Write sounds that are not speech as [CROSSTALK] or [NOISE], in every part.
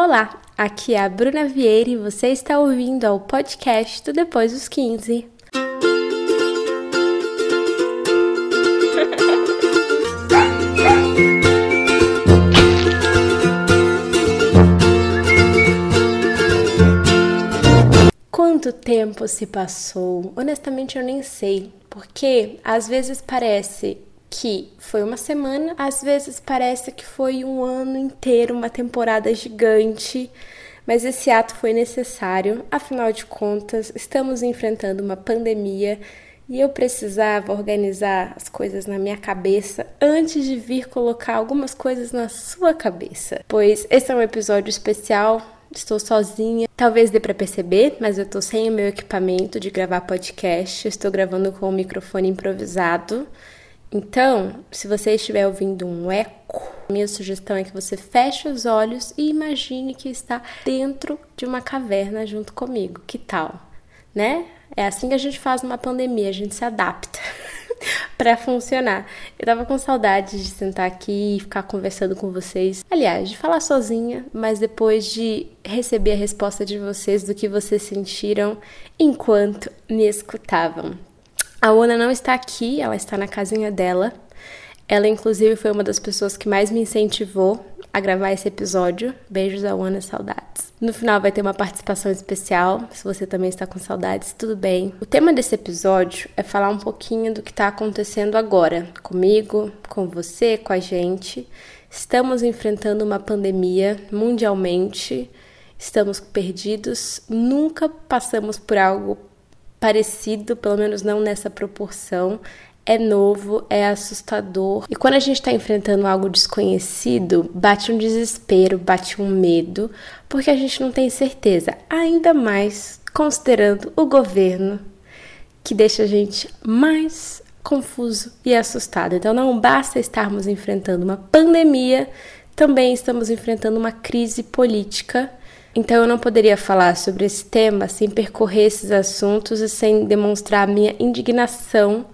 Olá, aqui é a Bruna Vieira e você está ouvindo ao podcast do Depois dos 15. Quanto tempo se passou? Honestamente, eu nem sei, porque às vezes parece que foi uma semana, às vezes parece que foi um ano inteiro, uma temporada gigante, mas esse ato foi necessário, afinal de contas, estamos enfrentando uma pandemia e eu precisava organizar as coisas na minha cabeça antes de vir colocar algumas coisas na sua cabeça. Pois esse é um episódio especial, estou sozinha. Talvez dê para perceber, mas eu tô sem o meu equipamento de gravar podcast. estou gravando com o microfone improvisado. Então, se você estiver ouvindo um eco, minha sugestão é que você feche os olhos e imagine que está dentro de uma caverna junto comigo. Que tal? Né? É assim que a gente faz numa pandemia, a gente se adapta [LAUGHS] para funcionar. Eu tava com saudade de sentar aqui e ficar conversando com vocês. Aliás, de falar sozinha, mas depois de receber a resposta de vocês do que vocês sentiram enquanto me escutavam. A Ana não está aqui, ela está na casinha dela. Ela, inclusive, foi uma das pessoas que mais me incentivou a gravar esse episódio. Beijos a Ana, saudades. No final vai ter uma participação especial, se você também está com saudades, tudo bem. O tema desse episódio é falar um pouquinho do que está acontecendo agora, comigo, com você, com a gente. Estamos enfrentando uma pandemia mundialmente, estamos perdidos, nunca passamos por algo parecido, pelo menos não nessa proporção. É novo, é assustador. E quando a gente está enfrentando algo desconhecido, bate um desespero, bate um medo, porque a gente não tem certeza. Ainda mais considerando o governo, que deixa a gente mais confuso e assustado. Então não basta estarmos enfrentando uma pandemia, também estamos enfrentando uma crise política então eu não poderia falar sobre esse tema sem percorrer esses assuntos e sem demonstrar a minha indignação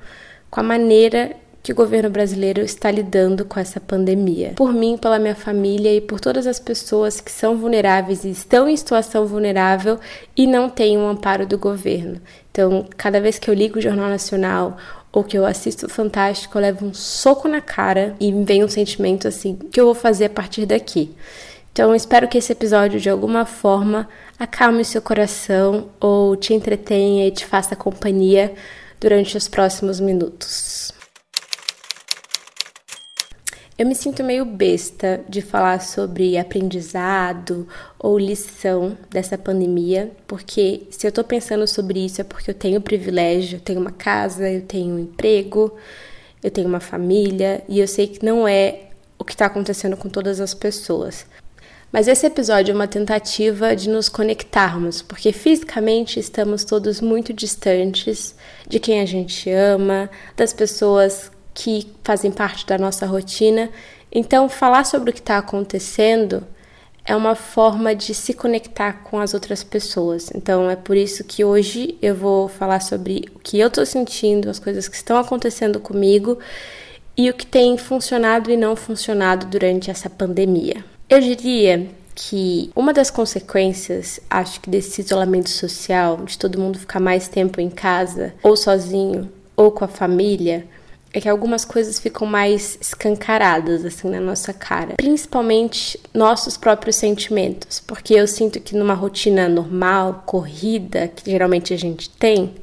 com a maneira que o governo brasileiro está lidando com essa pandemia. Por mim, pela minha família e por todas as pessoas que são vulneráveis e estão em situação vulnerável e não têm um amparo do governo. Então, cada vez que eu ligo o Jornal Nacional ou que eu assisto o Fantástico, eu levo um soco na cara e vem um sentimento assim: o que eu vou fazer a partir daqui? Então, espero que esse episódio de alguma forma acalme seu coração ou te entretenha e te faça companhia durante os próximos minutos. Eu me sinto meio besta de falar sobre aprendizado ou lição dessa pandemia, porque se eu tô pensando sobre isso é porque eu tenho privilégio, eu tenho uma casa, eu tenho um emprego, eu tenho uma família e eu sei que não é o que está acontecendo com todas as pessoas. Mas esse episódio é uma tentativa de nos conectarmos, porque fisicamente estamos todos muito distantes de quem a gente ama, das pessoas que fazem parte da nossa rotina. Então, falar sobre o que está acontecendo é uma forma de se conectar com as outras pessoas. Então, é por isso que hoje eu vou falar sobre o que eu estou sentindo, as coisas que estão acontecendo comigo e o que tem funcionado e não funcionado durante essa pandemia. Eu diria que uma das consequências, acho que desse isolamento social, de todo mundo ficar mais tempo em casa, ou sozinho, ou com a família, é que algumas coisas ficam mais escancaradas assim na nossa cara, principalmente nossos próprios sentimentos, porque eu sinto que numa rotina normal, corrida, que geralmente a gente tem,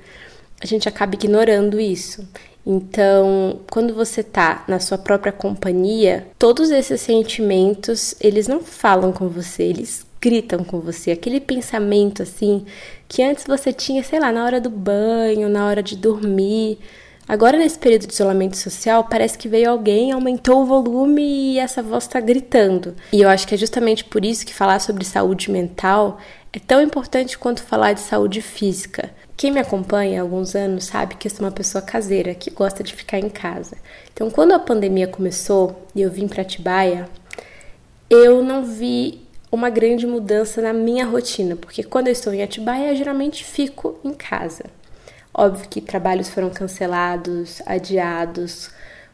a gente acaba ignorando isso. Então, quando você tá na sua própria companhia, todos esses sentimentos, eles não falam com você, eles gritam com você. Aquele pensamento assim que antes você tinha, sei lá, na hora do banho, na hora de dormir. Agora, nesse período de isolamento social, parece que veio alguém, aumentou o volume e essa voz está gritando. E eu acho que é justamente por isso que falar sobre saúde mental é tão importante quanto falar de saúde física. Quem me acompanha há alguns anos sabe que eu sou uma pessoa caseira, que gosta de ficar em casa. Então, quando a pandemia começou e eu vim para Atibaia, eu não vi uma grande mudança na minha rotina, porque quando eu estou em Atibaia, eu geralmente fico em casa. Óbvio que trabalhos foram cancelados, adiados,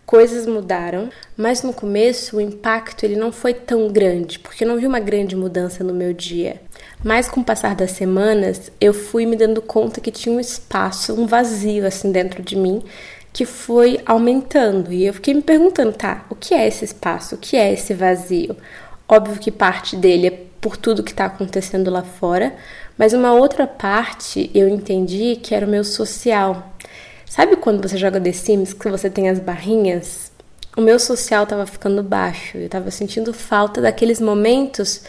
coisas mudaram, mas no começo o impacto ele não foi tão grande, porque eu não vi uma grande mudança no meu dia. Mas com o passar das semanas, eu fui me dando conta que tinha um espaço, um vazio assim dentro de mim, que foi aumentando. E eu fiquei me perguntando, tá, o que é esse espaço? O que é esse vazio? Óbvio que parte dele é por tudo que está acontecendo lá fora, mas uma outra parte eu entendi que era o meu social. Sabe quando você joga The Sims que você tem as barrinhas? O meu social estava ficando baixo. Eu estava sentindo falta daqueles momentos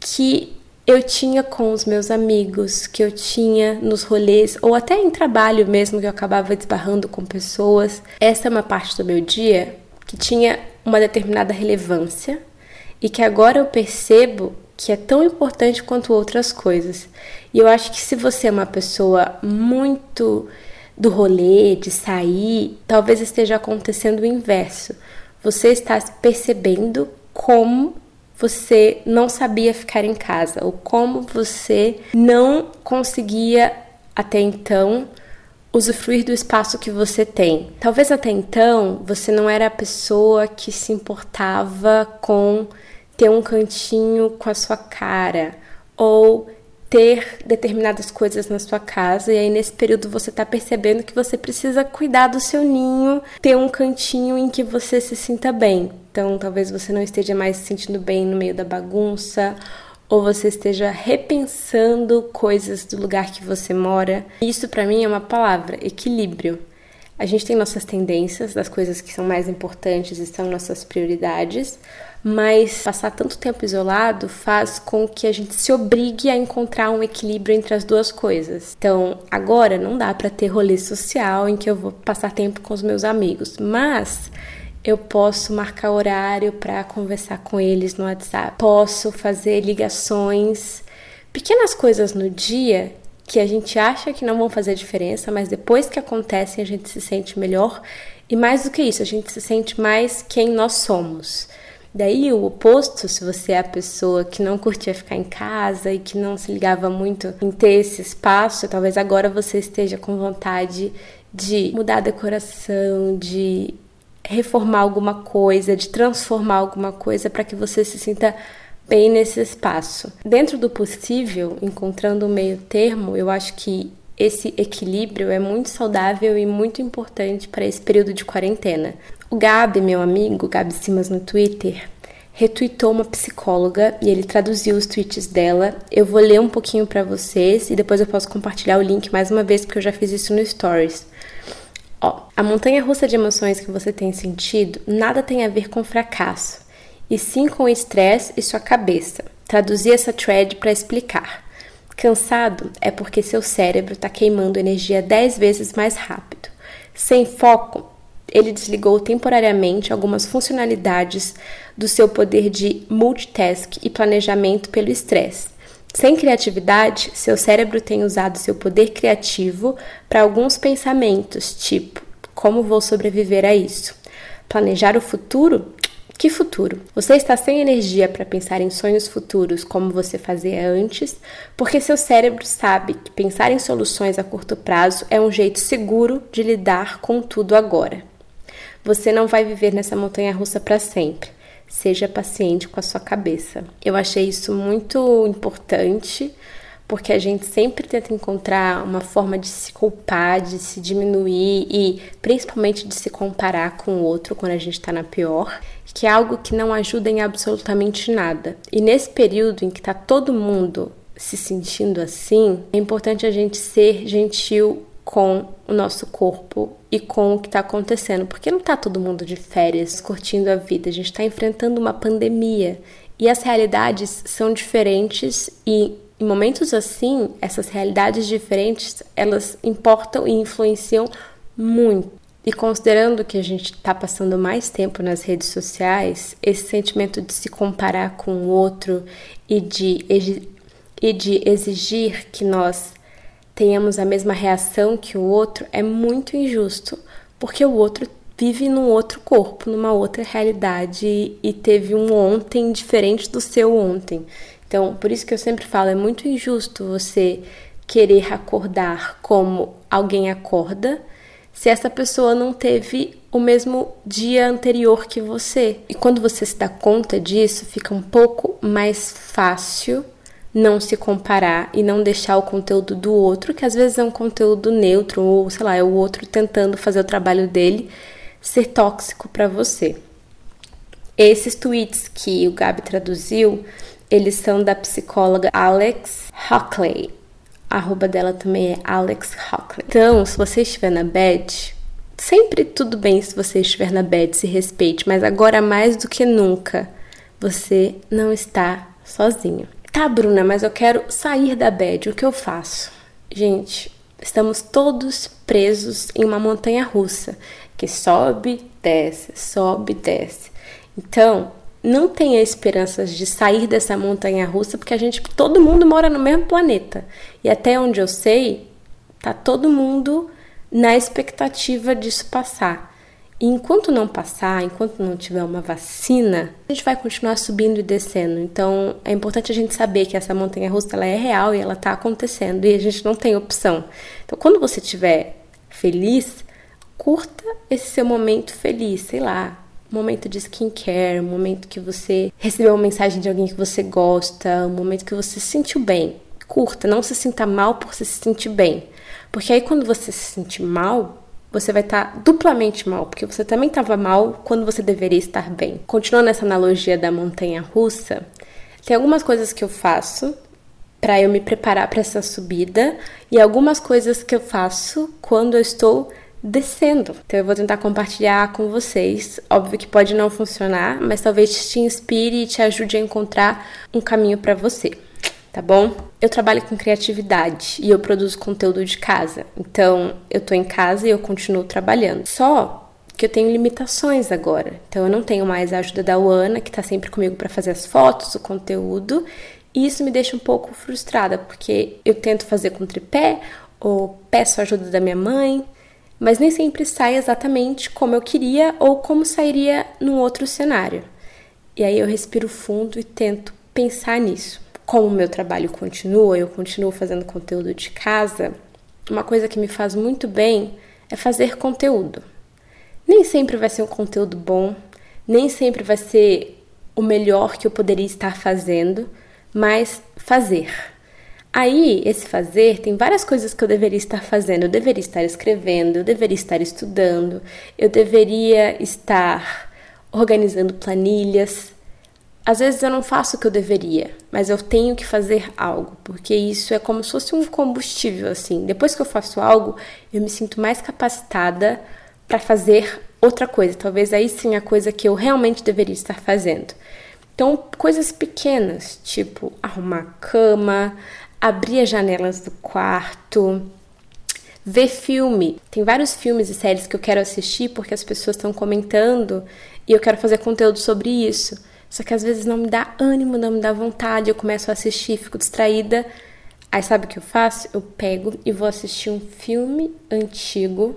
que eu tinha com os meus amigos, que eu tinha nos rolês, ou até em trabalho mesmo, que eu acabava desbarrando com pessoas. Essa é uma parte do meu dia que tinha uma determinada relevância e que agora eu percebo que é tão importante quanto outras coisas. E eu acho que se você é uma pessoa muito do rolê, de sair, talvez esteja acontecendo o inverso. Você está percebendo como você não sabia ficar em casa, ou como você não conseguia até então usufruir do espaço que você tem. Talvez até então você não era a pessoa que se importava com ter um cantinho com a sua cara, ou ter determinadas coisas na sua casa e aí nesse período você está percebendo que você precisa cuidar do seu ninho, ter um cantinho em que você se sinta bem. Então, talvez você não esteja mais se sentindo bem no meio da bagunça ou você esteja repensando coisas do lugar que você mora. Isso para mim é uma palavra, equilíbrio. A gente tem nossas tendências, das coisas que são mais importantes e são nossas prioridades, mas passar tanto tempo isolado faz com que a gente se obrigue a encontrar um equilíbrio entre as duas coisas. Então, agora não dá para ter rolê social em que eu vou passar tempo com os meus amigos, mas eu posso marcar horário para conversar com eles no WhatsApp, posso fazer ligações, pequenas coisas no dia que a gente acha que não vão fazer diferença, mas depois que acontecem a gente se sente melhor e mais do que isso, a gente se sente mais quem nós somos. Daí o oposto, se você é a pessoa que não curtia ficar em casa e que não se ligava muito em ter esse espaço, talvez agora você esteja com vontade de mudar a decoração, de reformar alguma coisa, de transformar alguma coisa para que você se sinta bem nesse espaço. Dentro do possível, encontrando um meio termo, eu acho que esse equilíbrio é muito saudável e muito importante para esse período de quarentena. O Gabi, meu amigo, Gabi Simas no Twitter, retweetou uma psicóloga e ele traduziu os tweets dela. Eu vou ler um pouquinho para vocês e depois eu posso compartilhar o link mais uma vez porque eu já fiz isso no Stories. Ó, a montanha russa de emoções que você tem sentido nada tem a ver com fracasso, e sim com o estresse e sua cabeça. Traduzi essa thread para explicar. Cansado é porque seu cérebro está queimando energia 10 vezes mais rápido. Sem foco, ele desligou temporariamente algumas funcionalidades do seu poder de multitask e planejamento pelo estresse. Sem criatividade, seu cérebro tem usado seu poder criativo para alguns pensamentos, tipo: como vou sobreviver a isso? Planejar o futuro? Que futuro? Você está sem energia para pensar em sonhos futuros como você fazia antes, porque seu cérebro sabe que pensar em soluções a curto prazo é um jeito seguro de lidar com tudo agora. Você não vai viver nessa montanha russa para sempre. Seja paciente com a sua cabeça. Eu achei isso muito importante, porque a gente sempre tenta encontrar uma forma de se culpar, de se diminuir e principalmente de se comparar com o outro quando a gente está na pior, que é algo que não ajuda em absolutamente nada. E nesse período em que está todo mundo se sentindo assim, é importante a gente ser gentil com o nosso corpo e com o que está acontecendo, porque não está todo mundo de férias curtindo a vida, a gente está enfrentando uma pandemia. E as realidades são diferentes. E em momentos assim, essas realidades diferentes elas importam e influenciam muito. E considerando que a gente está passando mais tempo nas redes sociais, esse sentimento de se comparar com o outro e de, e de exigir que nós tenhamos a mesma reação que o outro é muito injusto, porque o outro vive num outro corpo, numa outra realidade e teve um ontem diferente do seu ontem. Então, por isso que eu sempre falo, é muito injusto você querer acordar como alguém acorda, se essa pessoa não teve o mesmo dia anterior que você. E quando você se dá conta disso, fica um pouco mais fácil não se comparar e não deixar o conteúdo do outro, que às vezes é um conteúdo neutro ou sei lá, é o outro tentando fazer o trabalho dele, ser tóxico para você. Esses tweets que o Gabi traduziu, eles são da psicóloga Alex Hockley. A arroba dela também é Alex Hockley. Então, se você estiver na bed, sempre tudo bem se você estiver na bed, se respeite, mas agora mais do que nunca, você não está sozinho. Tá, Bruna, mas eu quero sair da bed. O que eu faço? Gente, estamos todos presos em uma montanha russa que sobe, desce, sobe, desce. Então, não tenha esperanças de sair dessa montanha russa, porque a gente, todo mundo mora no mesmo planeta. E até onde eu sei, tá todo mundo na expectativa disso passar. E enquanto não passar, enquanto não tiver uma vacina, a gente vai continuar subindo e descendo. Então, é importante a gente saber que essa montanha russa ela é real e ela está acontecendo e a gente não tem opção. Então, quando você estiver feliz, curta esse seu momento feliz, sei lá, momento de skincare, um momento que você recebeu uma mensagem de alguém que você gosta, um momento que você se sentiu bem. Curta, não se sinta mal por se sentir bem. Porque aí quando você se sentir mal, você vai estar tá duplamente mal, porque você também estava mal quando você deveria estar bem. Continuando essa analogia da montanha russa, tem algumas coisas que eu faço para eu me preparar para essa subida e algumas coisas que eu faço quando eu estou descendo. Então eu vou tentar compartilhar com vocês. Óbvio que pode não funcionar, mas talvez te inspire e te ajude a encontrar um caminho para você tá bom? Eu trabalho com criatividade e eu produzo conteúdo de casa. Então, eu tô em casa e eu continuo trabalhando. Só que eu tenho limitações agora. Então, eu não tenho mais a ajuda da Ana, que tá sempre comigo para fazer as fotos, o conteúdo. E isso me deixa um pouco frustrada, porque eu tento fazer com tripé ou peço a ajuda da minha mãe, mas nem sempre sai exatamente como eu queria ou como sairia num outro cenário. E aí eu respiro fundo e tento pensar nisso como o meu trabalho continua, eu continuo fazendo conteúdo de casa, uma coisa que me faz muito bem é fazer conteúdo. Nem sempre vai ser um conteúdo bom, nem sempre vai ser o melhor que eu poderia estar fazendo, mas fazer. Aí, esse fazer tem várias coisas que eu deveria estar fazendo. Eu deveria estar escrevendo, eu deveria estar estudando, eu deveria estar organizando planilhas, às vezes eu não faço o que eu deveria, mas eu tenho que fazer algo, porque isso é como se fosse um combustível assim. Depois que eu faço algo, eu me sinto mais capacitada para fazer outra coisa. Talvez aí sim a coisa que eu realmente deveria estar fazendo. Então, coisas pequenas, tipo arrumar a cama, abrir as janelas do quarto, ver filme. Tem vários filmes e séries que eu quero assistir porque as pessoas estão comentando e eu quero fazer conteúdo sobre isso. Só que às vezes não me dá ânimo, não me dá vontade, eu começo a assistir, fico distraída. Aí sabe o que eu faço? Eu pego e vou assistir um filme antigo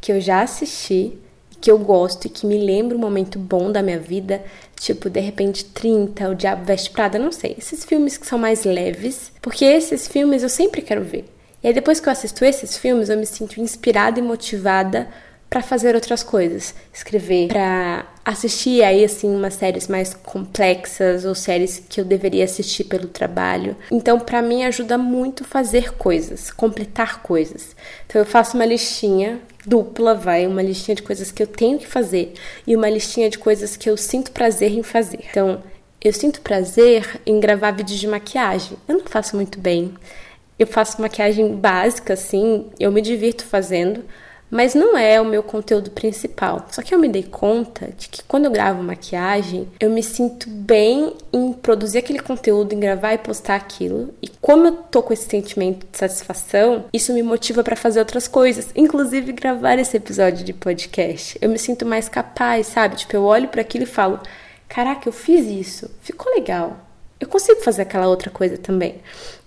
que eu já assisti, que eu gosto e que me lembra um momento bom da minha vida, tipo de repente 30, O Diabo Veste Prada, não sei. Esses filmes que são mais leves, porque esses filmes eu sempre quero ver. E aí depois que eu assisto esses filmes, eu me sinto inspirada e motivada para fazer outras coisas, escrever, para assistir aí assim umas séries mais complexas ou séries que eu deveria assistir pelo trabalho. Então, para mim ajuda muito fazer coisas, completar coisas. Então, eu faço uma listinha dupla, vai, uma listinha de coisas que eu tenho que fazer e uma listinha de coisas que eu sinto prazer em fazer. Então, eu sinto prazer em gravar vídeos de maquiagem. Eu não faço muito bem. Eu faço maquiagem básica assim, eu me divirto fazendo mas não é o meu conteúdo principal. Só que eu me dei conta de que quando eu gravo maquiagem, eu me sinto bem em produzir aquele conteúdo, em gravar e postar aquilo. E como eu tô com esse sentimento de satisfação, isso me motiva para fazer outras coisas, inclusive gravar esse episódio de podcast. Eu me sinto mais capaz, sabe? Tipo, eu olho para aquilo e falo: "Caraca, eu fiz isso. Ficou legal. Eu consigo fazer aquela outra coisa também".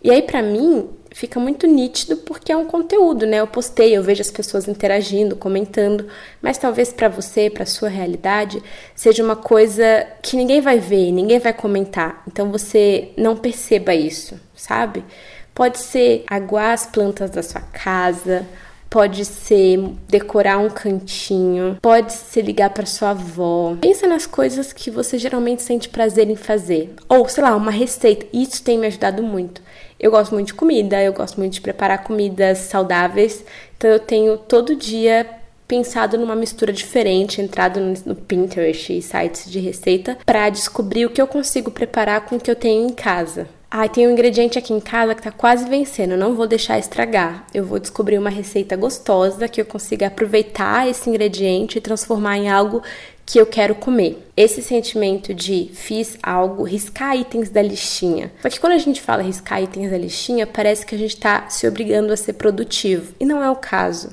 E aí para mim, fica muito nítido porque é um conteúdo, né? Eu postei, eu vejo as pessoas interagindo, comentando, mas talvez para você, para sua realidade, seja uma coisa que ninguém vai ver, ninguém vai comentar. Então você não perceba isso, sabe? Pode ser aguar as plantas da sua casa, pode ser decorar um cantinho, pode ser ligar para sua avó. Pensa nas coisas que você geralmente sente prazer em fazer. Ou, sei lá, uma receita. Isso tem me ajudado muito. Eu gosto muito de comida, eu gosto muito de preparar comidas saudáveis. Então eu tenho todo dia pensado numa mistura diferente, entrado no Pinterest e sites de receita para descobrir o que eu consigo preparar com o que eu tenho em casa. Ah, tem um ingrediente aqui em casa que tá quase vencendo, não vou deixar estragar. Eu vou descobrir uma receita gostosa que eu consiga aproveitar esse ingrediente e transformar em algo que eu quero comer. Esse sentimento de fiz algo, riscar itens da listinha. Só que quando a gente fala riscar itens da listinha, parece que a gente está se obrigando a ser produtivo. E não é o caso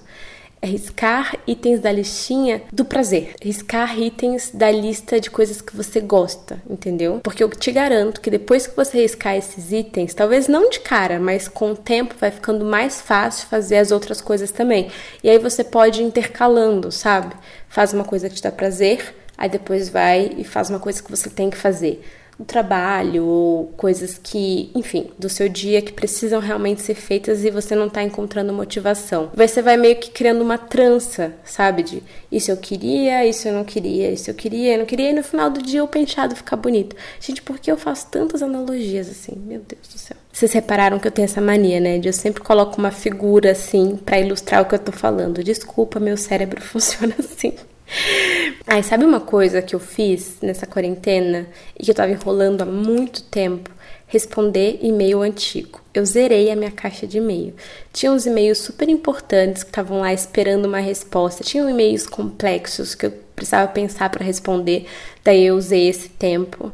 é riscar itens da listinha do prazer. Riscar itens da lista de coisas que você gosta, entendeu? Porque eu te garanto que depois que você riscar esses itens, talvez não de cara, mas com o tempo vai ficando mais fácil fazer as outras coisas também. E aí você pode ir intercalando, sabe? Faz uma coisa que te dá prazer, aí depois vai e faz uma coisa que você tem que fazer do trabalho ou coisas que, enfim, do seu dia que precisam realmente ser feitas e você não está encontrando motivação. Você vai meio que criando uma trança, sabe? De isso eu queria, isso eu não queria, isso eu queria, eu não queria, e no final do dia o penteado fica bonito. Gente, por que eu faço tantas analogias assim? Meu Deus do céu. Vocês repararam que eu tenho essa mania, né? De eu sempre coloco uma figura assim para ilustrar o que eu tô falando. Desculpa, meu cérebro [LAUGHS] funciona assim. Ai, sabe uma coisa que eu fiz nessa quarentena e que eu tava enrolando há muito tempo? Responder e-mail antigo. Eu zerei a minha caixa de e-mail. Tinha uns e-mails super importantes que estavam lá esperando uma resposta. Tinham e-mails complexos que eu precisava pensar para responder. Daí eu usei esse tempo.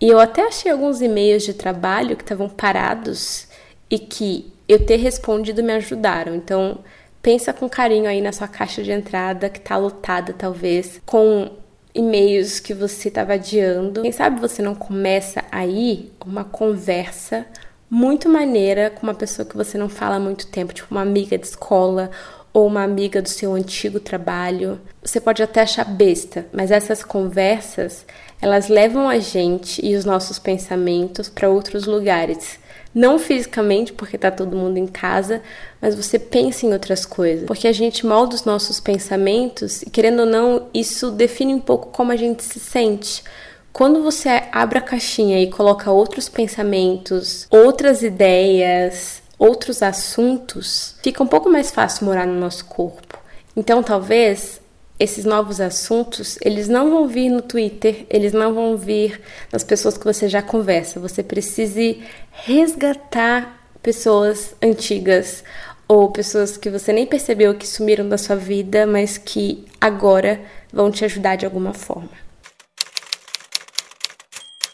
E eu até achei alguns e-mails de trabalho que estavam parados e que eu ter respondido me ajudaram. Então, Pensa com carinho aí na sua caixa de entrada que tá lotada, talvez, com e-mails que você estava adiando. Quem sabe você não começa aí uma conversa muito maneira com uma pessoa que você não fala há muito tempo, tipo uma amiga de escola ou uma amiga do seu antigo trabalho. Você pode até achar besta, mas essas conversas, elas levam a gente e os nossos pensamentos para outros lugares. Não fisicamente, porque tá todo mundo em casa, mas você pensa em outras coisas. Porque a gente molda os nossos pensamentos e, querendo ou não, isso define um pouco como a gente se sente. Quando você abre a caixinha e coloca outros pensamentos, outras ideias, outros assuntos, fica um pouco mais fácil morar no nosso corpo. Então, talvez esses novos assuntos, eles não vão vir no Twitter, eles não vão vir nas pessoas que você já conversa. Você precise resgatar pessoas antigas ou pessoas que você nem percebeu que sumiram da sua vida, mas que agora vão te ajudar de alguma forma.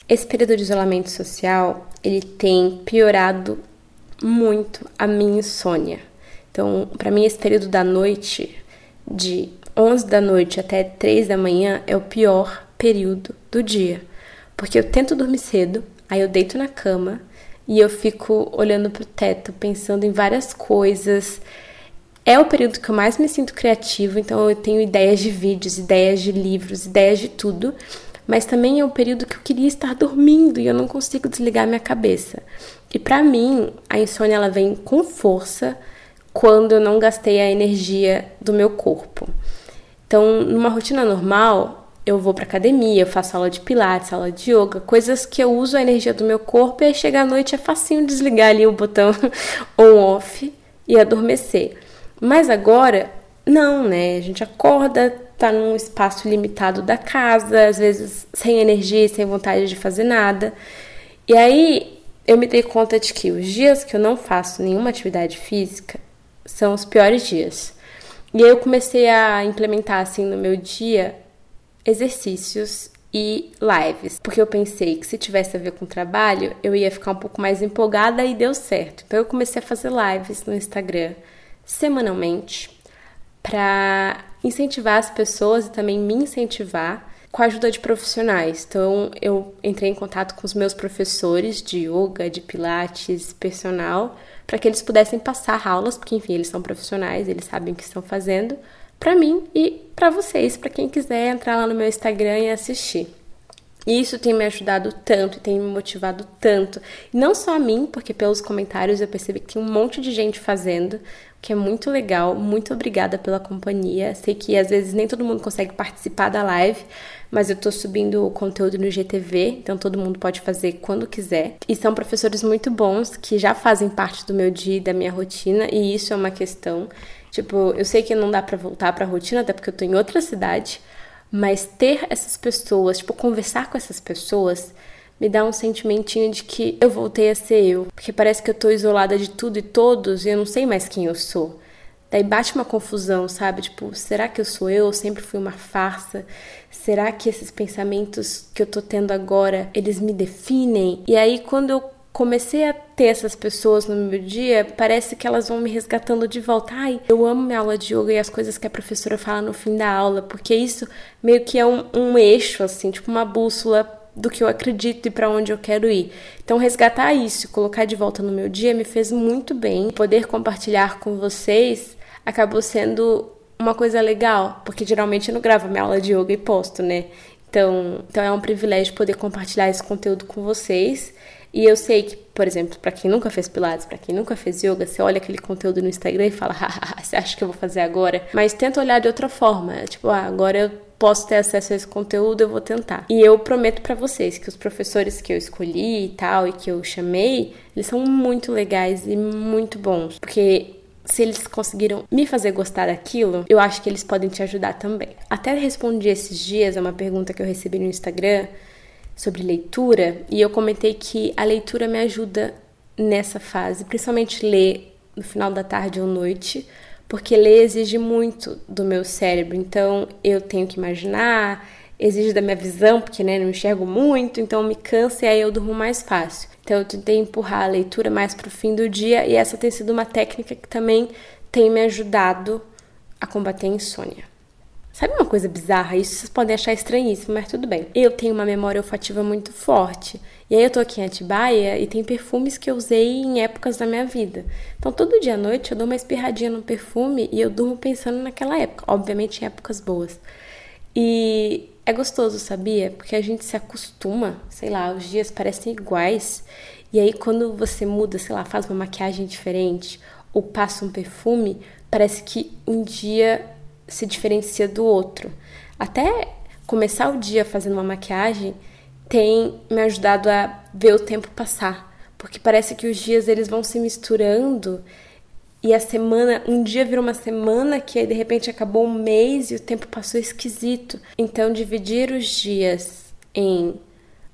Esse período de isolamento social, ele tem piorado muito a minha insônia. Então, para mim esse período da noite de 11 da noite até 3 da manhã é o pior período do dia. Porque eu tento dormir cedo, aí eu deito na cama e eu fico olhando pro teto, pensando em várias coisas. É o período que eu mais me sinto criativo, então eu tenho ideias de vídeos, ideias de livros, ideias de tudo. Mas também é o período que eu queria estar dormindo e eu não consigo desligar minha cabeça. E para mim, a insônia ela vem com força quando eu não gastei a energia do meu corpo. Então, numa rotina normal, eu vou para academia, faço aula de pilates, aula de yoga, coisas que eu uso a energia do meu corpo e aí chega à noite é facinho desligar ali o botão [LAUGHS] on-off e adormecer. Mas agora, não, né? A gente acorda, tá num espaço limitado da casa, às vezes sem energia, sem vontade de fazer nada. E aí eu me dei conta de que os dias que eu não faço nenhuma atividade física são os piores dias. E aí eu comecei a implementar assim no meu dia exercícios e lives, porque eu pensei que se tivesse a ver com trabalho, eu ia ficar um pouco mais empolgada e deu certo. Então eu comecei a fazer lives no Instagram semanalmente para incentivar as pessoas e também me incentivar com a ajuda de profissionais. Então eu entrei em contato com os meus professores de yoga, de pilates, personal para que eles pudessem passar aulas, porque enfim, eles são profissionais, eles sabem o que estão fazendo, para mim e para vocês, para quem quiser entrar lá no meu Instagram e assistir. E isso tem me ajudado tanto e tem me motivado tanto. Não só a mim, porque pelos comentários eu percebi que tem um monte de gente fazendo, o que é muito legal. Muito obrigada pela companhia. Sei que às vezes nem todo mundo consegue participar da live, mas eu tô subindo o conteúdo no GTV, então todo mundo pode fazer quando quiser. E são professores muito bons que já fazem parte do meu dia e da minha rotina, e isso é uma questão. Tipo, eu sei que não dá para voltar para a rotina, até porque eu tô em outra cidade, mas ter essas pessoas, tipo, conversar com essas pessoas, me dá um sentimentinho de que eu voltei a ser eu. Porque parece que eu tô isolada de tudo e todos e eu não sei mais quem eu sou. Daí bate uma confusão, sabe? Tipo, será que eu sou eu? Eu sempre fui uma farsa? Será que esses pensamentos que eu tô tendo agora, eles me definem? E aí, quando eu comecei a ter essas pessoas no meu dia, parece que elas vão me resgatando de volta. Ai, eu amo minha aula de yoga e as coisas que a professora fala no fim da aula, porque isso meio que é um, um eixo, assim, tipo uma bússola do que eu acredito e para onde eu quero ir. Então, resgatar isso, colocar de volta no meu dia, me fez muito bem. Poder compartilhar com vocês acabou sendo uma coisa legal, porque geralmente eu não gravo minha aula de yoga e posto, né? Então, então é um privilégio poder compartilhar esse conteúdo com vocês. E eu sei que, por exemplo, para quem nunca fez pilates, para quem nunca fez yoga, você olha aquele conteúdo no Instagram e fala, [LAUGHS] haha, você acha que eu vou fazer agora? Mas tenta olhar de outra forma, tipo, ah, agora eu posso ter acesso a esse conteúdo, eu vou tentar. E eu prometo para vocês que os professores que eu escolhi e tal e que eu chamei, eles são muito legais e muito bons, porque se eles conseguiram me fazer gostar daquilo, eu acho que eles podem te ajudar também. Até respondi esses dias a uma pergunta que eu recebi no Instagram sobre leitura e eu comentei que a leitura me ajuda nessa fase, principalmente ler no final da tarde ou noite, porque ler exige muito do meu cérebro, então eu tenho que imaginar, exige da minha visão, porque né, não enxergo muito, então me cansa e aí eu durmo mais fácil. Então eu tentei empurrar a leitura mais para o fim do dia e essa tem sido uma técnica que também tem me ajudado a combater a insônia. Sabe uma coisa bizarra? Isso vocês podem achar estranhíssimo, mas tudo bem. Eu tenho uma memória olfativa muito forte. E aí eu tô aqui em Atibaia e tem perfumes que eu usei em épocas da minha vida. Então todo dia à noite eu dou uma espirradinha no perfume e eu durmo pensando naquela época. Obviamente em épocas boas. E é gostoso, sabia? Porque a gente se acostuma, sei lá, os dias parecem iguais. E aí quando você muda, sei lá, faz uma maquiagem diferente ou passa um perfume, parece que um dia se diferencia do outro. Até começar o dia fazendo uma maquiagem tem me ajudado a ver o tempo passar, porque parece que os dias eles vão se misturando e a semana, um dia virou uma semana que aí de repente acabou um mês e o tempo passou esquisito. Então dividir os dias em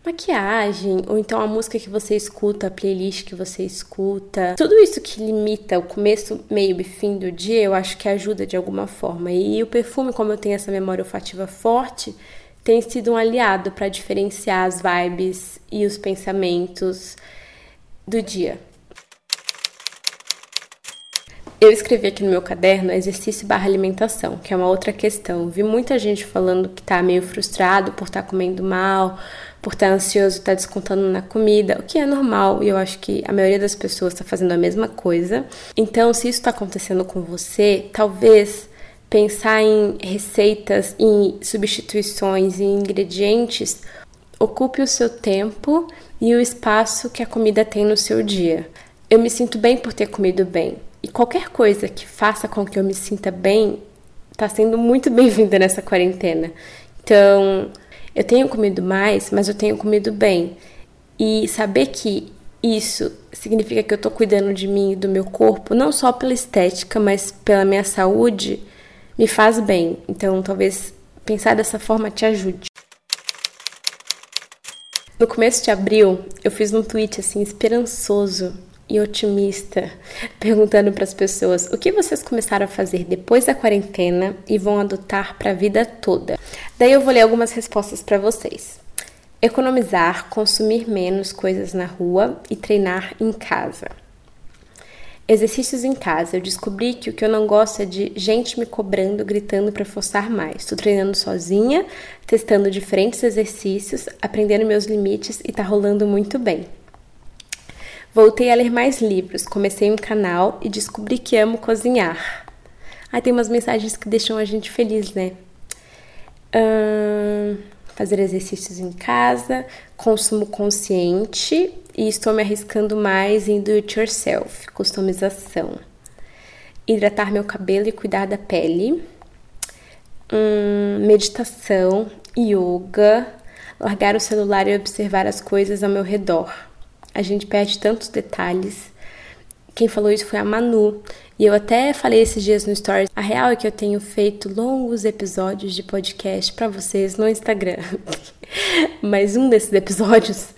maquiagem, ou então a música que você escuta, a playlist que você escuta. Tudo isso que limita o começo, meio e fim do dia, eu acho que ajuda de alguma forma. E o perfume, como eu tenho essa memória olfativa forte, tem sido um aliado para diferenciar as vibes e os pensamentos do dia. Eu escrevi aqui no meu caderno exercício barra alimentação, que é uma outra questão. Vi muita gente falando que tá meio frustrado por estar tá comendo mal, por estar ansioso, estar descontando na comida, o que é normal e eu acho que a maioria das pessoas está fazendo a mesma coisa. Então, se isso está acontecendo com você, talvez pensar em receitas, em substituições, em ingredientes, ocupe o seu tempo e o espaço que a comida tem no seu dia. Eu me sinto bem por ter comido bem. E qualquer coisa que faça com que eu me sinta bem está sendo muito [LAUGHS] bem-vinda nessa quarentena. Então, eu tenho comido mais, mas eu tenho comido bem. E saber que isso significa que eu tô cuidando de mim e do meu corpo, não só pela estética, mas pela minha saúde, me faz bem. Então, talvez pensar dessa forma te ajude. No começo de abril, eu fiz um tweet assim esperançoso e otimista, [LAUGHS] perguntando para as pessoas o que vocês começaram a fazer depois da quarentena e vão adotar para a vida toda. Daí eu vou ler algumas respostas para vocês. Economizar, consumir menos coisas na rua e treinar em casa. Exercícios em casa. Eu descobri que o que eu não gosto é de gente me cobrando, gritando para forçar mais. Estou treinando sozinha, testando diferentes exercícios, aprendendo meus limites e tá rolando muito bem. Voltei a ler mais livros, comecei um canal e descobri que amo cozinhar. Aí tem umas mensagens que deixam a gente feliz, né? fazer exercícios em casa, consumo consciente e estou me arriscando mais em do it yourself, customização. Hidratar meu cabelo e cuidar da pele. Hum, meditação, yoga, largar o celular e observar as coisas ao meu redor. A gente perde tantos detalhes. Quem falou isso foi a Manu. E eu até falei esses dias no Stories. A real é que eu tenho feito longos episódios de podcast para vocês no Instagram. [LAUGHS] Mas um desses episódios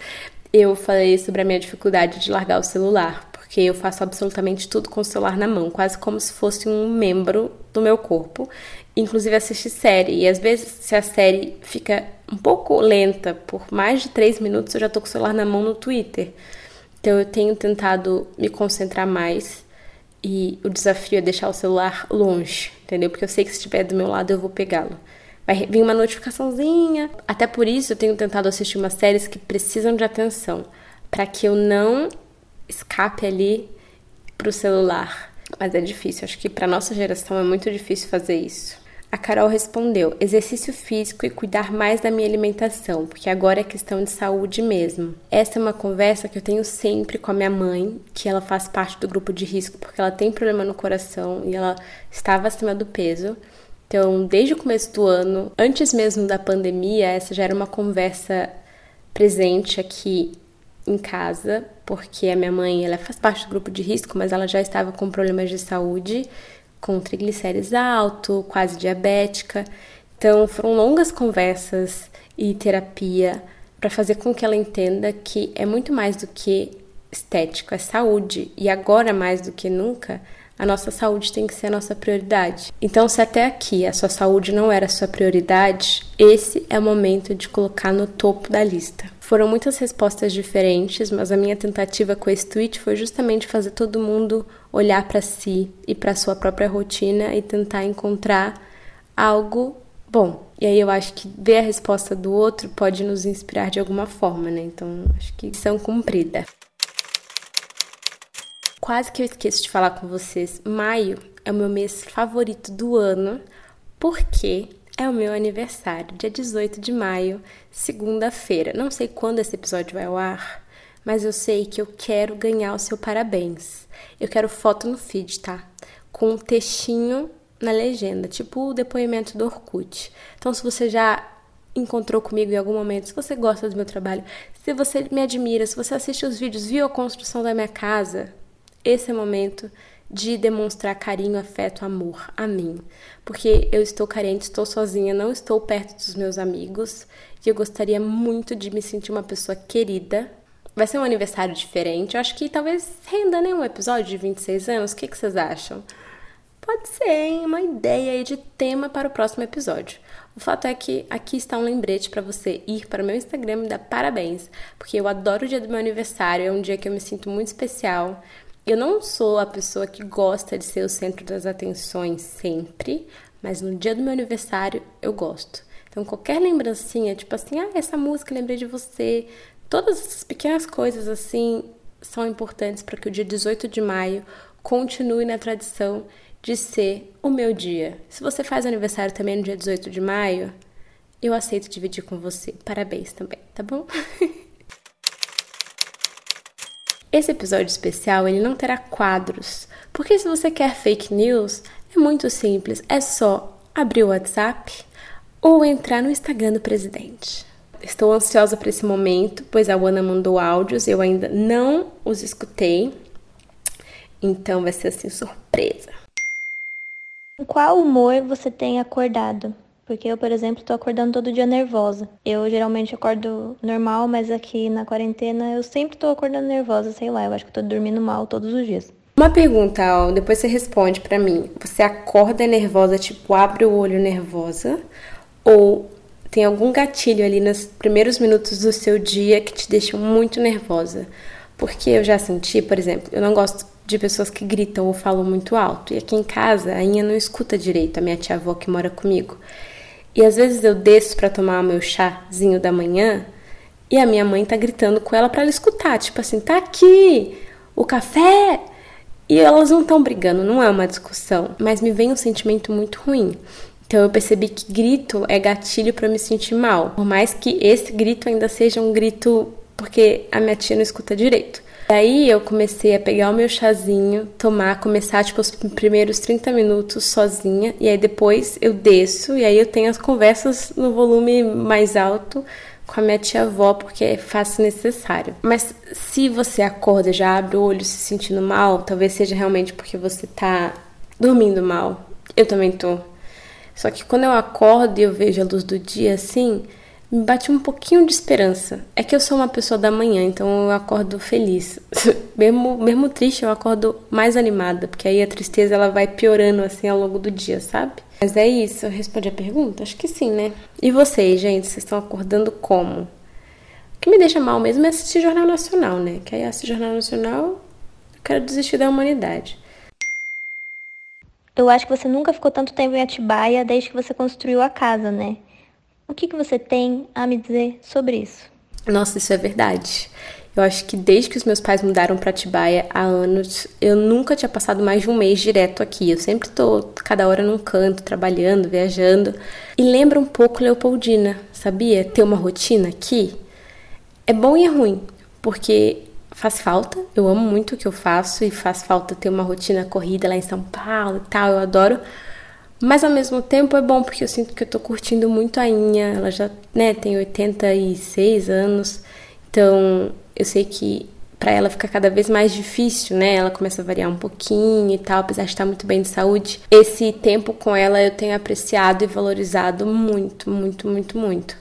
eu falei sobre a minha dificuldade de largar o celular, porque eu faço absolutamente tudo com o celular na mão, quase como se fosse um membro do meu corpo. Inclusive assistir série. E às vezes, se a série fica um pouco lenta por mais de três minutos, eu já tô com o celular na mão no Twitter. Então eu tenho tentado me concentrar mais e o desafio é deixar o celular longe, entendeu? Porque eu sei que se estiver do meu lado eu vou pegá-lo. Vai vir uma notificaçãozinha. Até por isso eu tenho tentado assistir umas séries que precisam de atenção, para que eu não escape ali pro celular. Mas é difícil, acho que para nossa geração é muito difícil fazer isso. A Carol respondeu: exercício físico e cuidar mais da minha alimentação, porque agora é questão de saúde mesmo. Essa é uma conversa que eu tenho sempre com a minha mãe, que ela faz parte do grupo de risco porque ela tem problema no coração e ela estava acima do peso. Então, desde o começo do ano, antes mesmo da pandemia, essa já era uma conversa presente aqui em casa, porque a minha mãe, ela faz parte do grupo de risco, mas ela já estava com problemas de saúde com triglicérides alto, quase diabética. Então, foram longas conversas e terapia para fazer com que ela entenda que é muito mais do que estético, é saúde. E agora, mais do que nunca, a nossa saúde tem que ser a nossa prioridade. Então, se até aqui a sua saúde não era a sua prioridade, esse é o momento de colocar no topo da lista. Foram muitas respostas diferentes, mas a minha tentativa com esse tweet foi justamente fazer todo mundo olhar para si e para sua própria rotina e tentar encontrar algo bom. E aí eu acho que ver a resposta do outro pode nos inspirar de alguma forma, né? Então, acho que missão cumprida. Quase que eu esqueço de falar com vocês. Maio é o meu mês favorito do ano, porque é o meu aniversário, dia 18 de maio, segunda-feira. Não sei quando esse episódio vai ao ar, mas eu sei que eu quero ganhar o seu parabéns. Eu quero foto no feed, tá? Com um textinho na legenda, tipo o depoimento do Orkut. Então, se você já encontrou comigo em algum momento, se você gosta do meu trabalho, se você me admira, se você assiste os vídeos, viu a construção da minha casa, esse é o momento de demonstrar carinho, afeto, amor a mim. Porque eu estou carente, estou sozinha, não estou perto dos meus amigos e eu gostaria muito de me sentir uma pessoa querida. Vai ser um aniversário diferente. Eu acho que talvez renda né, um episódio de 26 anos. O que, que vocês acham? Pode ser, hein? Uma ideia aí de tema para o próximo episódio. O fato é que aqui está um lembrete para você ir para o meu Instagram e me dar parabéns, porque eu adoro o dia do meu aniversário, é um dia que eu me sinto muito especial. Eu não sou a pessoa que gosta de ser o centro das atenções sempre, mas no dia do meu aniversário eu gosto. Então, qualquer lembrancinha, tipo assim, ah, essa música, lembrei de você. Todas essas pequenas coisas assim são importantes para que o dia 18 de maio continue na tradição de ser o meu dia. Se você faz aniversário também no dia 18 de maio, eu aceito dividir com você. Parabéns também, tá bom? [LAUGHS] Esse episódio especial ele não terá quadros, porque se você quer fake news, é muito simples, é só abrir o WhatsApp ou entrar no Instagram do presidente. Estou ansiosa para esse momento, pois a Ana mandou áudios, eu ainda não os escutei, então vai ser assim surpresa. Qual humor você tem acordado? Porque eu, por exemplo, tô acordando todo dia nervosa. Eu geralmente acordo normal, mas aqui na quarentena eu sempre tô acordando nervosa, sei lá, eu acho que tô dormindo mal todos os dias. Uma pergunta, Al, depois você responde para mim. Você acorda nervosa, tipo, abre o olho nervosa? Ou tem algum gatilho ali nos primeiros minutos do seu dia que te deixa muito nervosa? Porque eu já senti, por exemplo, eu não gosto de pessoas que gritam ou falam muito alto. E aqui em casa, a Inha não escuta direito, a minha tia-avó que mora comigo. E às vezes eu desço para tomar o meu chazinho da manhã e a minha mãe tá gritando com ela para ela escutar, tipo assim, tá aqui o café. E elas não estão brigando, não é uma discussão, mas me vem um sentimento muito ruim. Então eu percebi que grito é gatilho para me sentir mal, por mais que esse grito ainda seja um grito porque a minha tia não escuta direito. Daí eu comecei a pegar o meu chazinho, tomar, começar tipo os primeiros 30 minutos sozinha, e aí depois eu desço e aí eu tenho as conversas no volume mais alto com a minha tia avó, porque é fácil necessário. Mas se você acorda, já abre o olho se sentindo mal, talvez seja realmente porque você tá dormindo mal. Eu também tô. Só que quando eu acordo e eu vejo a luz do dia assim, me bate um pouquinho de esperança. É que eu sou uma pessoa da manhã, então eu acordo feliz. [LAUGHS] mesmo, mesmo triste, eu acordo mais animada, porque aí a tristeza ela vai piorando assim ao longo do dia, sabe? Mas é isso, eu respondi a pergunta? Acho que sim, né? E vocês, gente, vocês estão acordando como? O que me deixa mal mesmo é assistir Jornal Nacional, né? Que aí assistir Jornal Nacional, eu quero desistir da humanidade. Eu acho que você nunca ficou tanto tempo em Atibaia desde que você construiu a casa, né? O que, que você tem a me dizer sobre isso? Nossa, isso é verdade. Eu acho que desde que os meus pais mudaram para Atibaia há anos, eu nunca tinha passado mais de um mês direto aqui. Eu sempre tô cada hora num canto, trabalhando, viajando. E lembra um pouco Leopoldina, sabia? Ter uma rotina aqui é bom e é ruim, porque faz falta. Eu amo muito o que eu faço e faz falta ter uma rotina corrida lá em São Paulo e tal. Eu adoro. Mas ao mesmo tempo é bom porque eu sinto que eu tô curtindo muito a Inha. Ela já, né, tem 86 anos. Então, eu sei que para ela fica cada vez mais difícil, né? Ela começa a variar um pouquinho e tal, apesar de estar muito bem de saúde. Esse tempo com ela eu tenho apreciado e valorizado muito, muito, muito, muito.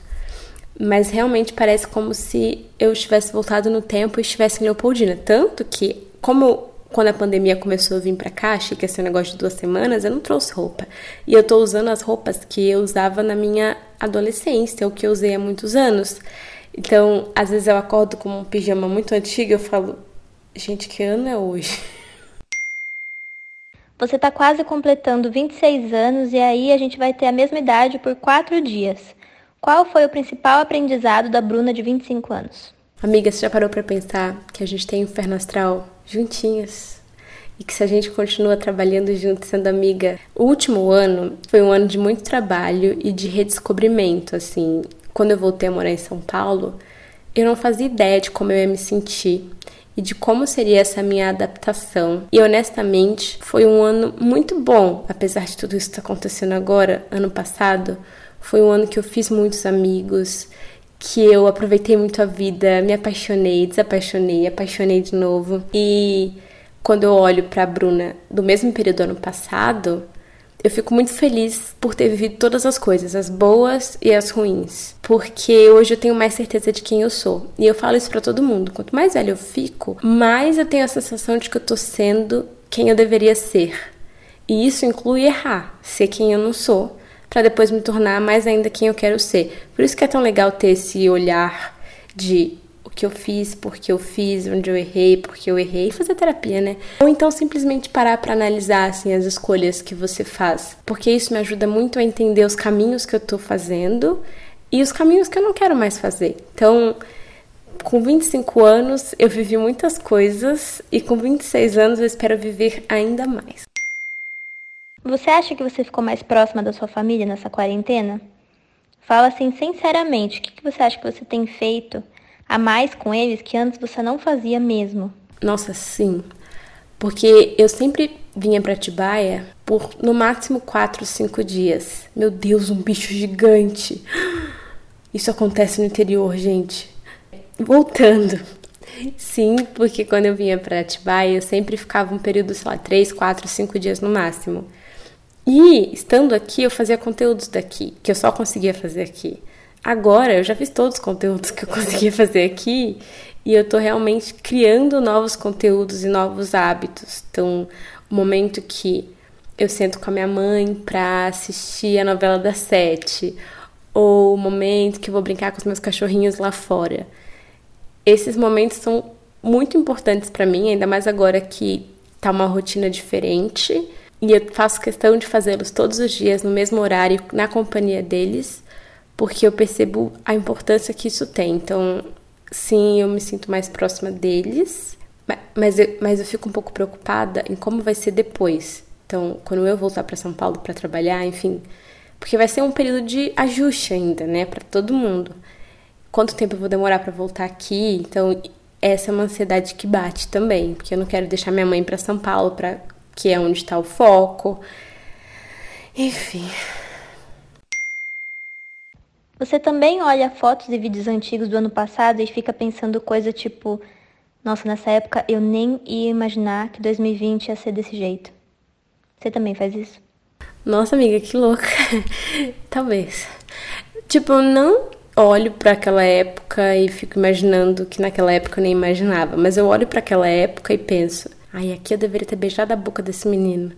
Mas realmente parece como se eu estivesse voltado no tempo e estivesse em Leopoldina. Tanto que, como quando a pandemia começou a vir pra cá, achei que ia ser um negócio de duas semanas, eu não trouxe roupa. E eu tô usando as roupas que eu usava na minha adolescência, o que eu usei há muitos anos. Então, às vezes eu acordo com um pijama muito antigo e eu falo, gente, que ano é hoje? [LAUGHS] Você tá quase completando 26 anos e aí a gente vai ter a mesma idade por quatro dias. Qual foi o principal aprendizado da Bruna de 25 anos? Amiga, você já parou para pensar que a gente tem o inferno astral juntinhas. E que se a gente continua trabalhando junto, sendo amiga. O último ano foi um ano de muito trabalho e de redescobrimento, assim. Quando eu voltei a morar em São Paulo, eu não fazia ideia de como eu ia me sentir e de como seria essa minha adaptação. E honestamente, foi um ano muito bom, apesar de tudo isso que está acontecendo agora. Ano passado foi um ano que eu fiz muitos amigos, que eu aproveitei muito a vida, me apaixonei, desapaixonei, apaixonei de novo. E quando eu olho para a Bruna do mesmo período do ano passado, eu fico muito feliz por ter vivido todas as coisas, as boas e as ruins, porque hoje eu tenho mais certeza de quem eu sou. E eu falo isso para todo mundo. Quanto mais velho eu fico, mais eu tenho a sensação de que eu tô sendo quem eu deveria ser. E isso inclui errar, ser quem eu não sou para depois me tornar mais ainda quem eu quero ser. Por isso que é tão legal ter esse olhar de o que eu fiz, por que eu fiz, onde eu errei, por que eu errei, fazer terapia, né? Ou então simplesmente parar para analisar assim as escolhas que você faz, porque isso me ajuda muito a entender os caminhos que eu tô fazendo e os caminhos que eu não quero mais fazer. Então, com 25 anos eu vivi muitas coisas e com 26 anos eu espero viver ainda mais. Você acha que você ficou mais próxima da sua família nessa quarentena? Fala assim, sinceramente, o que você acha que você tem feito a mais com eles que antes você não fazia mesmo? Nossa, sim. Porque eu sempre vinha para Tibaia por no máximo 4, 5 dias. Meu Deus, um bicho gigante. Isso acontece no interior, gente. Voltando. Sim, porque quando eu vinha para Atibaia, eu sempre ficava um período, sei lá, 3, 4, 5 dias no máximo. E estando aqui, eu fazia conteúdos daqui, que eu só conseguia fazer aqui. Agora eu já fiz todos os conteúdos que eu conseguia fazer aqui e eu tô realmente criando novos conteúdos e novos hábitos. Então, o momento que eu sento com a minha mãe pra assistir a novela das sete, ou o momento que eu vou brincar com os meus cachorrinhos lá fora. Esses momentos são muito importantes para mim, ainda mais agora que tá uma rotina diferente e eu faço questão de fazê-los todos os dias, no mesmo horário, na companhia deles, porque eu percebo a importância que isso tem. Então, sim, eu me sinto mais próxima deles, mas eu, mas eu fico um pouco preocupada em como vai ser depois. Então, quando eu voltar para São Paulo para trabalhar, enfim, Porque vai ser um período de ajuste ainda, né, para todo mundo. Quanto tempo eu vou demorar para voltar aqui? Então, essa é uma ansiedade que bate também, porque eu não quero deixar minha mãe para São Paulo, para que é onde está o foco. Enfim. Você também olha fotos e vídeos antigos do ano passado e fica pensando coisa tipo: nossa, nessa época eu nem ia imaginar que 2020 ia ser desse jeito. Você também faz isso? Nossa, amiga, que louca. [LAUGHS] Talvez. Tipo, eu não olho para aquela época e fico imaginando que naquela época eu nem imaginava, mas eu olho para aquela época e penso: ai, aqui eu deveria ter beijado a boca desse menino.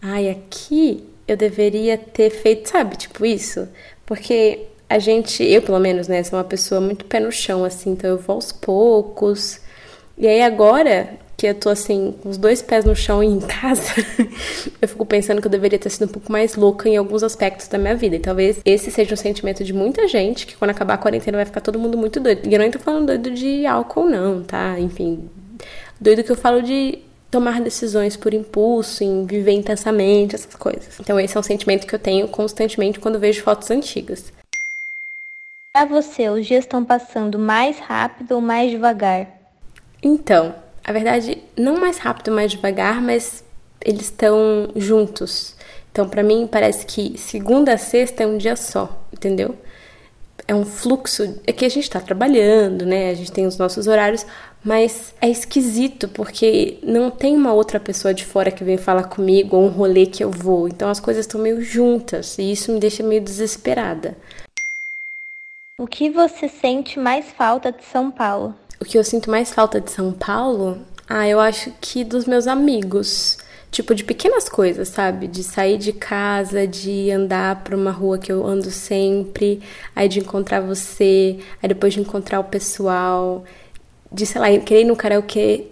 Ai, aqui eu deveria ter feito, sabe, tipo isso? Porque a gente, eu pelo menos, né, sou uma pessoa muito pé no chão, assim, então eu vou aos poucos. E aí agora que eu tô assim, com os dois pés no chão e em casa, [LAUGHS] eu fico pensando que eu deveria ter sido um pouco mais louca em alguns aspectos da minha vida. E talvez esse seja um sentimento de muita gente, que quando acabar a quarentena vai ficar todo mundo muito doido. E eu não tô falando doido de álcool, não, tá? Enfim, doido que eu falo de tomar decisões por impulso, em viver intensamente, essas coisas. Então esse é um sentimento que eu tenho constantemente quando vejo fotos antigas. Para você, os dias estão passando mais rápido ou mais devagar? Então, a verdade, não mais rápido, mais devagar, mas eles estão juntos. Então, para mim, parece que segunda a sexta é um dia só, entendeu? É um fluxo. É que a gente tá trabalhando, né? A gente tem os nossos horários, mas é esquisito porque não tem uma outra pessoa de fora que vem falar comigo ou um rolê que eu vou. Então, as coisas estão meio juntas e isso me deixa meio desesperada. O que você sente mais falta de São Paulo? O que eu sinto mais falta de São Paulo? Ah, eu acho que dos meus amigos. Tipo, de pequenas coisas, sabe? De sair de casa, de andar pra uma rua que eu ando sempre, aí de encontrar você, aí depois de encontrar o pessoal, de, sei lá, querer ir no karaokê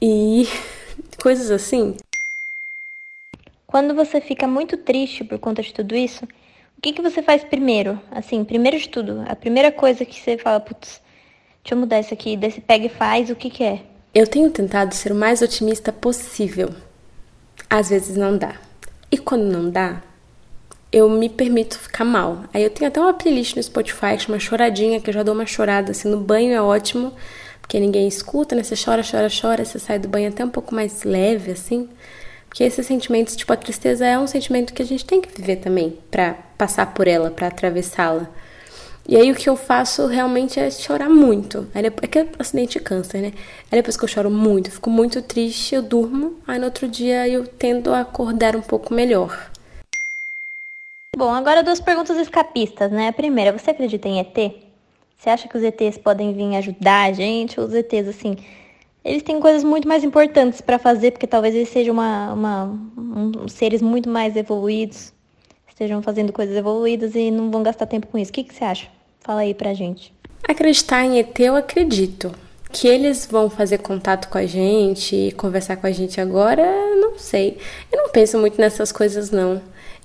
e [LAUGHS] coisas assim. Quando você fica muito triste por conta de tudo isso, o que, que você faz primeiro? Assim, primeiro de tudo, a primeira coisa que você fala, putz, Deixa eu mudar isso aqui, desse pega e faz, o que que é? Eu tenho tentado ser o mais otimista possível. Às vezes não dá. E quando não dá, eu me permito ficar mal. Aí eu tenho até uma playlist no Spotify chama Choradinha, que eu já dou uma chorada assim no banho, é ótimo, porque ninguém escuta, né? Você chora, chora, chora, você sai do banho até um pouco mais leve, assim. Porque esses sentimentos, tipo, a tristeza é um sentimento que a gente tem que viver também, para passar por ela, para atravessá-la. E aí o que eu faço realmente é chorar muito. Aí depois, é que é acidente de câncer, né? Aí depois que eu choro muito, fico muito triste, eu durmo. Aí no outro dia eu tendo a acordar um pouco melhor. Bom, agora duas perguntas escapistas, né? A primeira, você acredita em ET? Você acha que os ETs podem vir ajudar a gente? Os ETs, assim, eles têm coisas muito mais importantes para fazer, porque talvez eles sejam uma, uma um, seres muito mais evoluídos, estejam fazendo coisas evoluídas e não vão gastar tempo com isso. O que, que você acha? Fala aí pra gente. Acreditar em ET eu acredito. Que eles vão fazer contato com a gente e conversar com a gente agora, não sei. Eu não penso muito nessas coisas, não.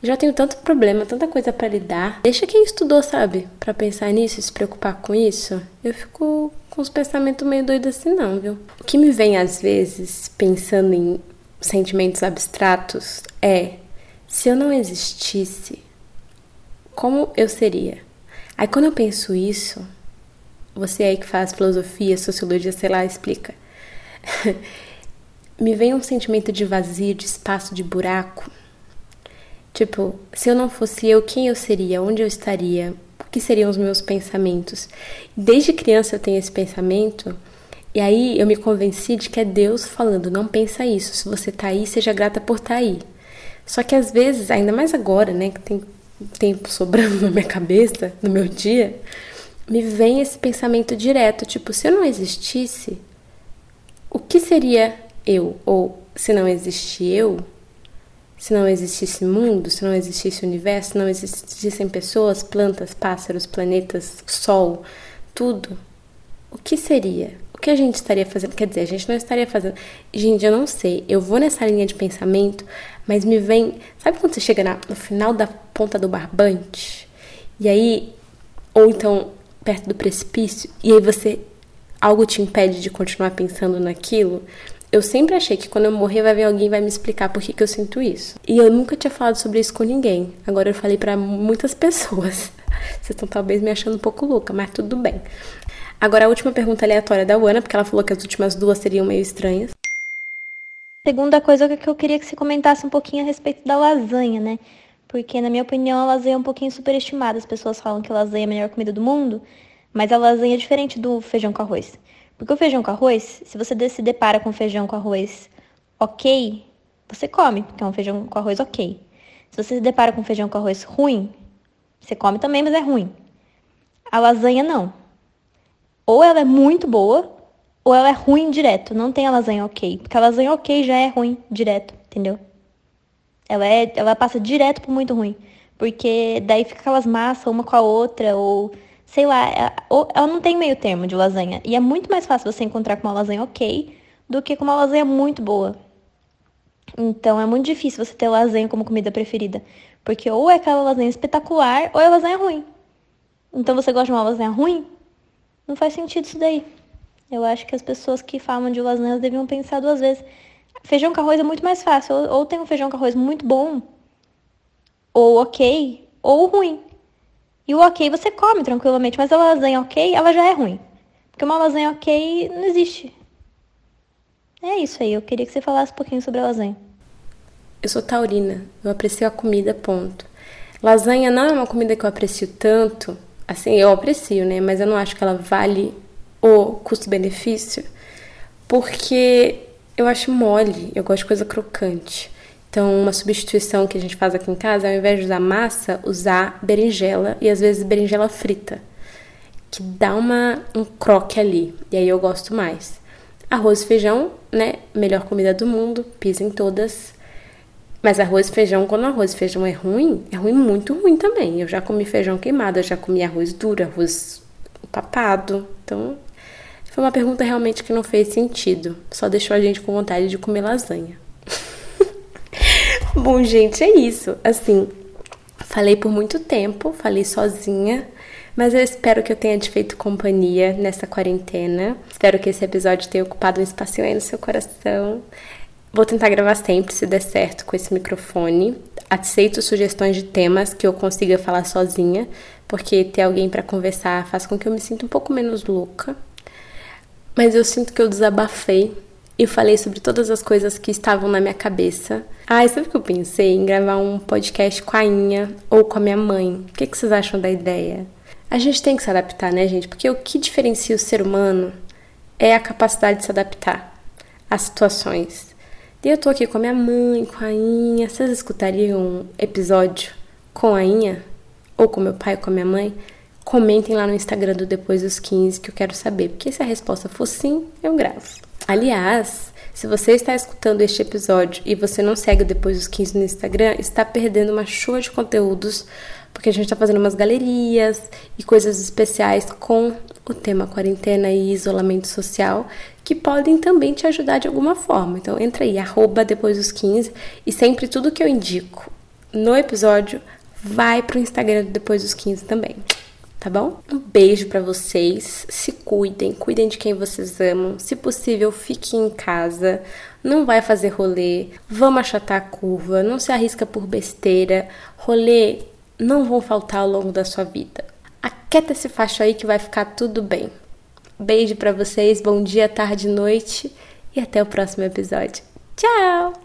Eu já tenho tanto problema, tanta coisa para lidar. Deixa quem estudou, sabe? para pensar nisso se preocupar com isso. Eu fico com os pensamentos meio doidos assim, não, viu? O que me vem às vezes, pensando em sentimentos abstratos, é: se eu não existisse, como eu seria? Aí quando eu penso isso, você aí que faz filosofia, sociologia, sei lá, explica. [LAUGHS] Me vem um sentimento de vazio, de espaço, de buraco. Tipo, se eu não fosse eu, quem eu seria? Onde eu estaria? O que seriam os meus pensamentos? Desde criança eu tenho esse pensamento, e aí eu me convenci de que é Deus falando: não pensa isso. Se você tá aí, seja grata por estar tá aí. Só que às vezes, ainda mais agora, né, que tem tempo sobrando [LAUGHS] na minha cabeça, no meu dia, me vem esse pensamento direto, tipo, se eu não existisse, o que seria eu? Ou se não existisse eu, se não existisse mundo, se não existisse universo, se não existissem pessoas, plantas, pássaros, planetas, sol, tudo, o que seria? O que a gente estaria fazendo? Quer dizer, a gente não estaria fazendo. Gente, eu não sei. Eu vou nessa linha de pensamento, mas me vem. Sabe quando você chega na, no final da ponta do barbante? E aí. Ou então perto do precipício, e aí você. Algo te impede de continuar pensando naquilo. Eu sempre achei que quando eu morrer vai vir alguém e vai me explicar por que, que eu sinto isso. E eu nunca tinha falado sobre isso com ninguém. Agora eu falei para muitas [LAUGHS] pessoas. Vocês estão talvez me achando um pouco louca, mas tudo bem. Agora a última pergunta aleatória da Ana, porque ela falou que as últimas duas seriam meio estranhas. Segunda coisa que eu queria que você comentasse um pouquinho a respeito da lasanha, né? Porque, na minha opinião, a lasanha é um pouquinho superestimada. As pessoas falam que a lasanha é a melhor comida do mundo, mas a lasanha é diferente do feijão com arroz. Porque o feijão com arroz, se você se depara com feijão com arroz ok, você come, porque é um feijão com arroz ok. Se você se depara com feijão com arroz ruim, você come também, mas é ruim. A lasanha não. Ou ela é muito boa, ou ela é ruim direto. Não tem a lasanha ok. Porque a lasanha ok já é ruim direto, entendeu? Ela, é, ela passa direto pro muito ruim. Porque daí fica aquelas massas uma com a outra, ou sei lá, ela, é, ela não tem meio termo de lasanha. E é muito mais fácil você encontrar com uma lasanha ok do que com uma lasanha muito boa. Então é muito difícil você ter lasanha como comida preferida. Porque ou é aquela lasanha espetacular ou é lasanha ruim. Então você gosta de uma lasanha ruim? Não faz sentido isso daí. Eu acho que as pessoas que falam de lasanha deviam pensar duas vezes. Feijão com arroz é muito mais fácil. Ou tem um feijão com arroz muito bom, ou ok, ou ruim. E o ok você come tranquilamente, mas a lasanha ok, ela já é ruim. Porque uma lasanha ok não existe. É isso aí, eu queria que você falasse um pouquinho sobre a lasanha. Eu sou taurina, eu aprecio a comida, ponto. Lasanha não é uma comida que eu aprecio tanto, assim, eu aprecio, né? Mas eu não acho que ela vale o custo-benefício, porque eu acho mole, eu gosto de coisa crocante. Então, uma substituição que a gente faz aqui em casa, ao invés de usar massa, usar berinjela e às vezes berinjela frita, que dá uma, um croque ali, e aí eu gosto mais. Arroz e feijão, né? Melhor comida do mundo, pisa em todas. Mas arroz e feijão, quando arroz e feijão é ruim, é ruim, muito ruim também. Eu já comi feijão queimado, eu já comi arroz duro, arroz papado. Então, foi uma pergunta realmente que não fez sentido. Só deixou a gente com vontade de comer lasanha. [LAUGHS] Bom, gente, é isso. Assim, falei por muito tempo, falei sozinha, mas eu espero que eu tenha te feito companhia nessa quarentena. Espero que esse episódio tenha ocupado um espacinho aí no seu coração. Vou tentar gravar sempre, se der certo, com esse microfone. Aceito sugestões de temas que eu consiga falar sozinha, porque ter alguém para conversar faz com que eu me sinta um pouco menos louca. Mas eu sinto que eu desabafei e falei sobre todas as coisas que estavam na minha cabeça. Ah, sabe o que eu pensei? Em gravar um podcast com a Inha ou com a minha mãe. O que, que vocês acham da ideia? A gente tem que se adaptar, né, gente? Porque o que diferencia o ser humano é a capacidade de se adaptar às situações. E eu tô aqui com a minha mãe, com a Inha. Vocês escutariam um episódio com a Inha? Ou com meu pai, com a minha mãe? Comentem lá no Instagram do Depois dos 15 que eu quero saber. Porque se a resposta for sim, eu gravo. Aliás, se você está escutando este episódio e você não segue depois dos 15 no Instagram, está perdendo uma chuva de conteúdos, porque a gente está fazendo umas galerias e coisas especiais com o tema quarentena e isolamento social, que podem também te ajudar de alguma forma. Então entra aí, arroba depois dos 15, e sempre tudo que eu indico no episódio vai para o Instagram Depois dos 15 também tá bom? Um beijo para vocês, se cuidem, cuidem de quem vocês amam, se possível, fiquem em casa, não vai fazer rolê, vamos achatar a curva, não se arrisca por besteira, rolê não vão faltar ao longo da sua vida. Aquieta esse facho aí que vai ficar tudo bem. Beijo para vocês, bom dia, tarde, noite e até o próximo episódio. Tchau!